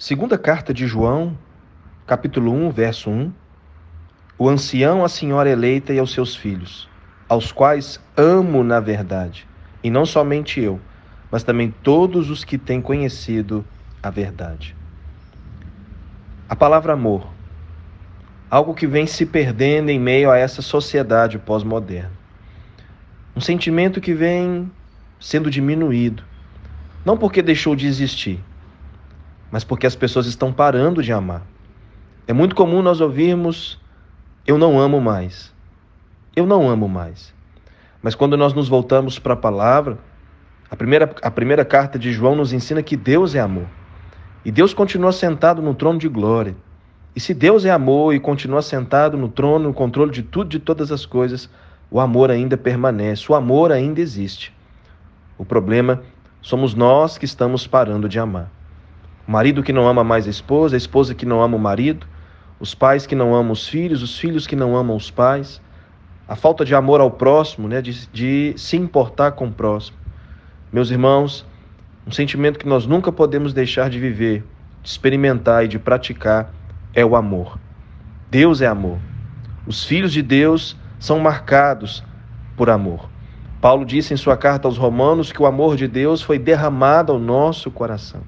Segunda carta de João, capítulo 1, verso 1. O ancião, a senhora eleita e aos seus filhos, aos quais amo na verdade, e não somente eu, mas também todos os que têm conhecido a verdade. A palavra amor, algo que vem se perdendo em meio a essa sociedade pós-moderna. Um sentimento que vem sendo diminuído, não porque deixou de existir, mas porque as pessoas estão parando de amar. É muito comum nós ouvirmos: Eu não amo mais. Eu não amo mais. Mas quando nós nos voltamos para a palavra, a primeira, a primeira carta de João nos ensina que Deus é amor. E Deus continua sentado no trono de glória. E se Deus é amor e continua sentado no trono, no controle de tudo, de todas as coisas, o amor ainda permanece, o amor ainda existe. O problema somos nós que estamos parando de amar. O marido que não ama mais a esposa, a esposa que não ama o marido, os pais que não amam os filhos, os filhos que não amam os pais, a falta de amor ao próximo, né, de, de se importar com o próximo. Meus irmãos, um sentimento que nós nunca podemos deixar de viver, de experimentar e de praticar é o amor. Deus é amor. Os filhos de Deus são marcados por amor. Paulo disse em sua carta aos Romanos que o amor de Deus foi derramado ao nosso coração.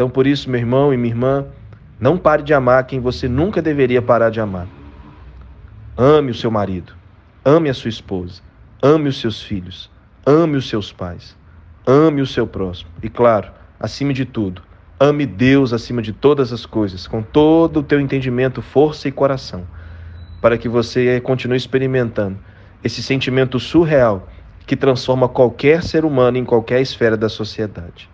Então, por isso, meu irmão e minha irmã, não pare de amar quem você nunca deveria parar de amar. Ame o seu marido, ame a sua esposa, ame os seus filhos, ame os seus pais, ame o seu próximo. E claro, acima de tudo, ame Deus acima de todas as coisas, com todo o teu entendimento, força e coração, para que você continue experimentando esse sentimento surreal que transforma qualquer ser humano em qualquer esfera da sociedade.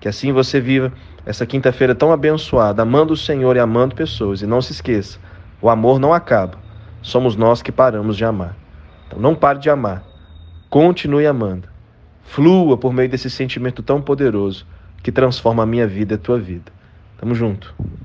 Que assim você viva essa quinta-feira tão abençoada, amando o Senhor e amando pessoas. E não se esqueça, o amor não acaba. Somos nós que paramos de amar. Então não pare de amar. Continue amando. Flua por meio desse sentimento tão poderoso que transforma a minha vida e a tua vida. Tamo junto.